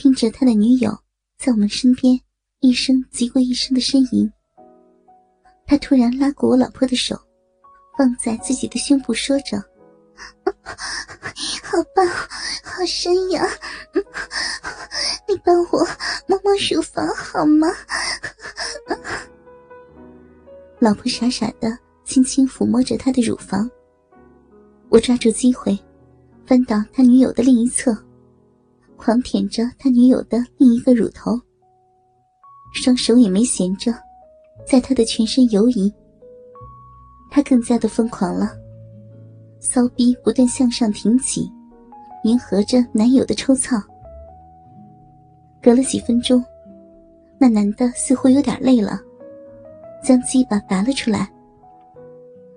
听着他的女友在我们身边一声急过一声的呻吟，他突然拉过我老婆的手，放在自己的胸部，说着：“好棒，好深呀，你帮我摸摸乳房好吗？”老婆傻傻的轻轻抚摸着他的乳房，我抓住机会，翻到他女友的另一侧。狂舔着他女友的另一个乳头，双手也没闲着，在他的全身游移。他更加的疯狂了，骚逼不断向上挺起，迎合着男友的抽操。隔了几分钟，那男的似乎有点累了，将鸡巴拔了出来。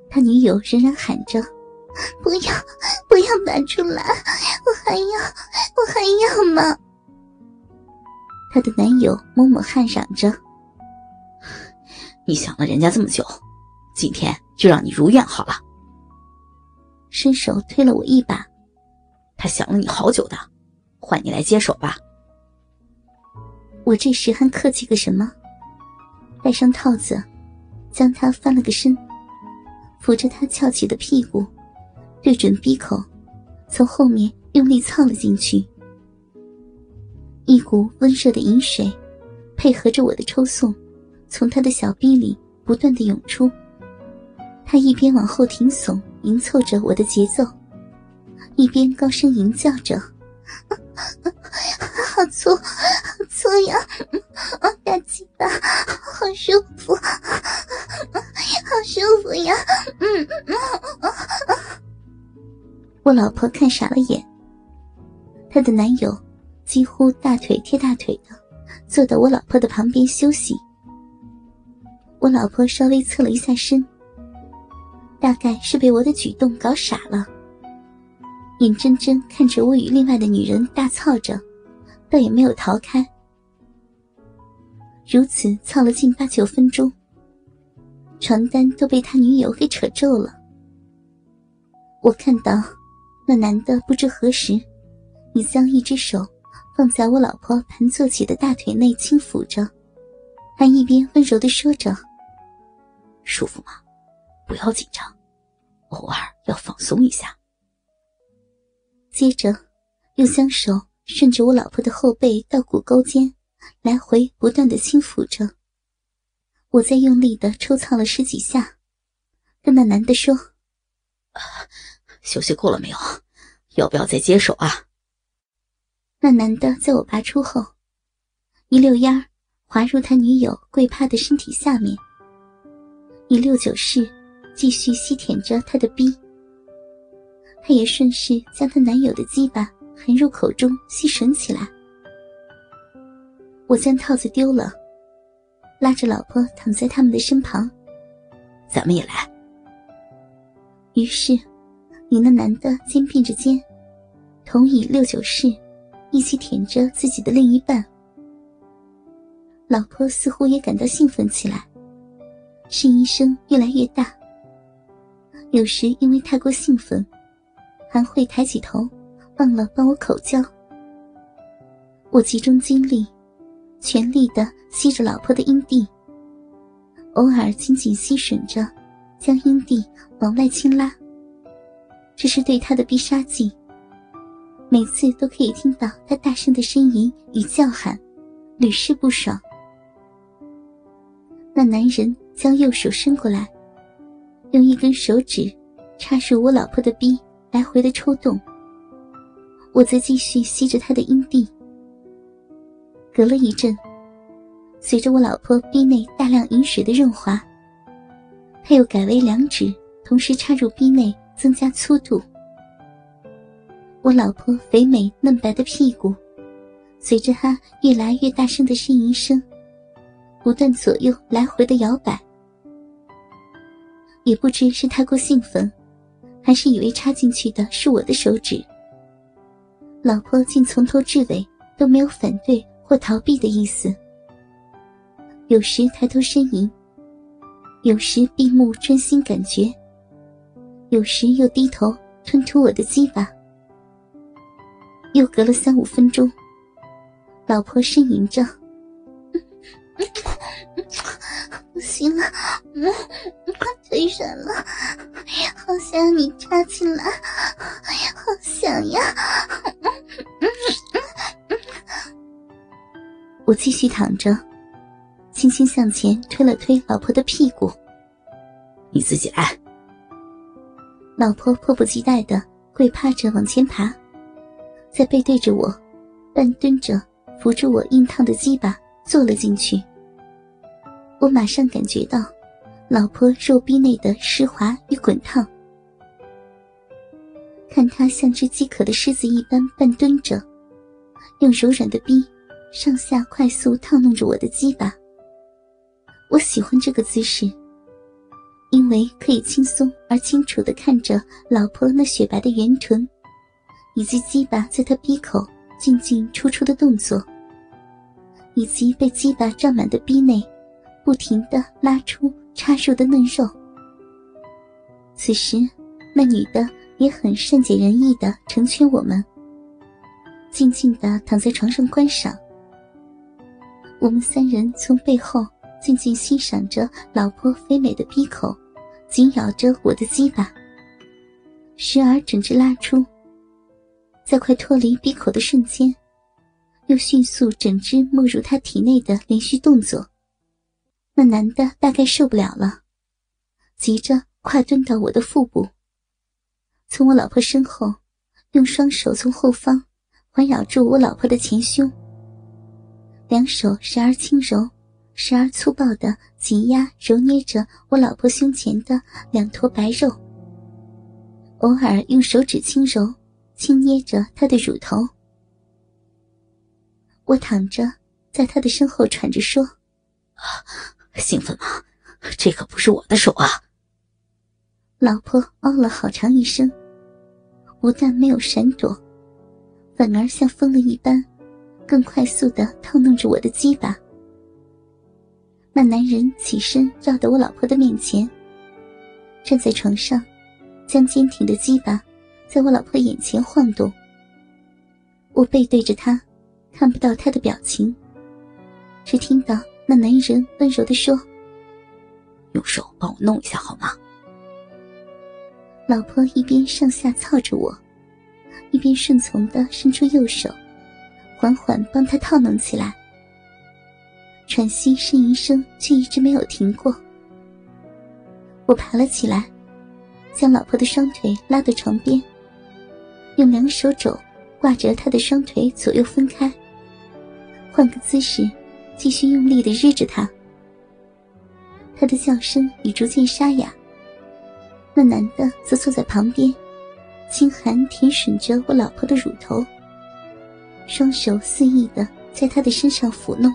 他女友仍然喊着：“不要，不要拔出来，我还要。”我还要吗？她的男友某某汗嚷着：“你想了人家这么久，今天就让你如愿好了。”伸手推了我一把。他想了你好久的，换你来接手吧。我这时还客气个什么？戴上套子，将他翻了个身，扶着他翘起的屁股，对准鼻口，从后面。用力蹭了进去，一股温热的饮水，配合着我的抽送，从他的小逼里不断的涌出。他一边往后挺耸，迎凑着我的节奏，一边高声吟叫着：“好粗，好粗呀！大鸡巴，好舒服，好舒服呀！”嗯，我老婆看傻了眼。她的男友几乎大腿贴大腿的坐到我老婆的旁边休息。我老婆稍微侧了一下身，大概是被我的举动搞傻了，眼睁睁看着我与另外的女人大操着，倒也没有逃开。如此操了近八九分钟，床单都被他女友给扯皱了。我看到那男的不知何时。你将一只手放在我老婆盘坐起的大腿内轻抚着，还一边温柔的说着：“舒服吗？不要紧张，偶尔要放松一下。”接着，又将手顺着我老婆的后背到骨沟间，来回不断的轻抚着。我在用力的抽操了十几下，跟那男的说：“啊休息够了没有？要不要再接手啊？”那男的在我拔出后，一溜烟儿滑入他女友跪趴的身体下面，一六九式继续吸舔着他的逼。他也顺势将他男友的鸡巴含入口中吸吮起来。我将套子丢了，拉着老婆躺在他们的身旁。咱们也来。于是，你那男的肩并着肩，同以六九式。一起舔着自己的另一半，老婆似乎也感到兴奋起来，呻吟声越来越大。有时因为太过兴奋，还会抬起头，忘了帮我口交。我集中精力，全力的吸着老婆的阴蒂，偶尔紧紧吸吮着，将阴蒂往外轻拉。这是对他的必杀技。每次都可以听到他大声的呻吟与叫喊，屡试不爽。那男人将右手伸过来，用一根手指插入我老婆的逼，来回的抽动。我则继续吸着他的阴蒂。隔了一阵，随着我老婆逼内大量饮水的润滑，他又改为两指同时插入逼内，增加粗度。我老婆肥美嫩白的屁股，随着他越来越大声的呻吟声，不断左右来回的摇摆。也不知是太过兴奋，还是以为插进去的是我的手指，老婆竟从头至尾都没有反对或逃避的意思。有时抬头呻吟，有时闭目专心感觉，有时又低头吞吐我的鸡巴。又隔了三五分钟，老婆呻吟着：“不 行了，太软了，好想你插进来，好想呀！”我继续躺着，轻轻向前推了推老婆的屁股：“你自己来。”老婆迫不及待的跪趴着往前爬，在背对着我，半蹲着扶住我硬烫的鸡巴坐了进去。我马上感觉到老婆肉逼内的湿滑与滚烫，看她像只饥渴的狮子一般半蹲着，用柔软的逼上下快速烫弄着我的鸡巴。我喜欢这个姿势。因为可以轻松而清楚的看着老婆那雪白的圆臀，以及鸡巴在他鼻口进进出出的动作，以及被鸡巴胀满的逼内，不停的拉出插入的嫩肉。此时，那女的也很善解人意的成全我们，静静的躺在床上观赏。我们三人从背后静静欣赏着老婆肥美的鼻口。紧咬着我的鸡巴，时而整只拉出，在快脱离鼻口的瞬间，又迅速整只没入他体内的连续动作。那男的大概受不了了，急着跨蹲到我的腹部，从我老婆身后，用双手从后方环绕住我老婆的前胸，两手时而轻柔。时而粗暴的挤压、揉捏着我老婆胸前的两坨白肉，偶尔用手指轻揉、轻捏着他的乳头。我躺着，在他的身后喘着说：“兴奋吗？这可不是我的手啊！”老婆哦了好长一声，不但没有闪躲，反而像疯了一般，更快速的套弄着我的鸡巴。那男人起身绕到我老婆的面前，站在床上，将坚挺的鸡巴在我老婆眼前晃动。我背对着他，看不到他的表情，只听到那男人温柔的说：“用手帮我弄一下好吗？”老婆一边上下操着我，一边顺从的伸出右手，缓缓帮他套弄起来。喘息、呻吟声却一直没有停过。我爬了起来，将老婆的双腿拉到床边，用两手肘挂着他的双腿左右分开，换个姿势，继续用力的日着他。他的叫声已逐渐沙哑。那男的则坐在旁边，轻寒舔吮着我老婆的乳头，双手肆意的在他的身上抚弄。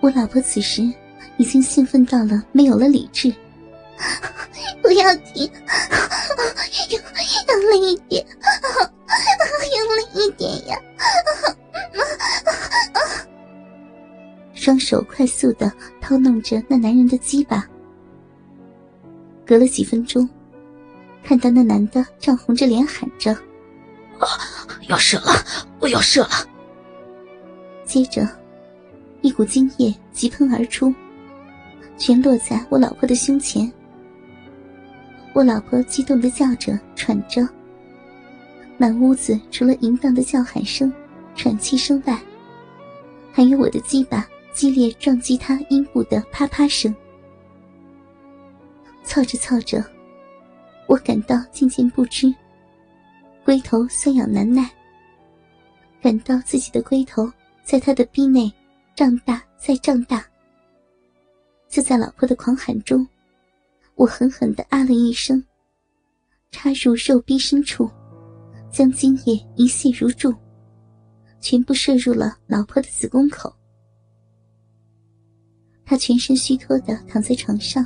我老婆此时已经兴奋到了没有了理智，不要停，用用力一点，用力一点呀！双手快速的掏弄着那男人的鸡巴。隔了几分钟，看到那男的涨红着脸喊着：“啊，要射了，我要射了！”接着。一股精液急喷而出，全落在我老婆的胸前。我老婆激动的叫着、喘着，满屋子除了淫荡的叫喊声、喘气声外，还有我的鸡巴激烈撞击她阴部的啪啪声。操着操着，我感到渐渐不知，龟头酸痒难耐，感到自己的龟头在他的逼内。胀大再胀大，就在老婆的狂喊中，我狠狠的啊了一声，插入肉壁深处，将精液一泻如注，全部射入了老婆的子宫口。她全身虚脱的躺在床上，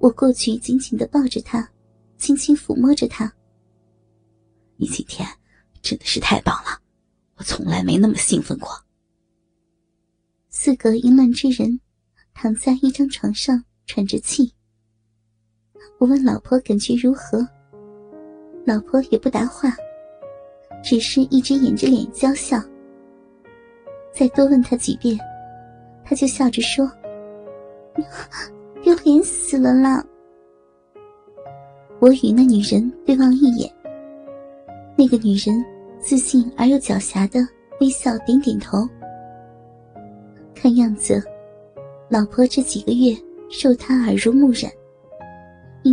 我过去紧紧的抱着她，轻轻抚摸着她。你今天真的是太棒了，我从来没那么兴奋过。四个淫乱之人躺在一张床上喘着气。我问老婆感觉如何，老婆也不答话，只是一直掩着脸娇笑。再多问他几遍，他就笑着说：“丢脸死了啦！”我与那女人对望一眼，那个女人自信而又狡黠的微笑，点点头。看样子，老婆这几个月受他耳濡目染，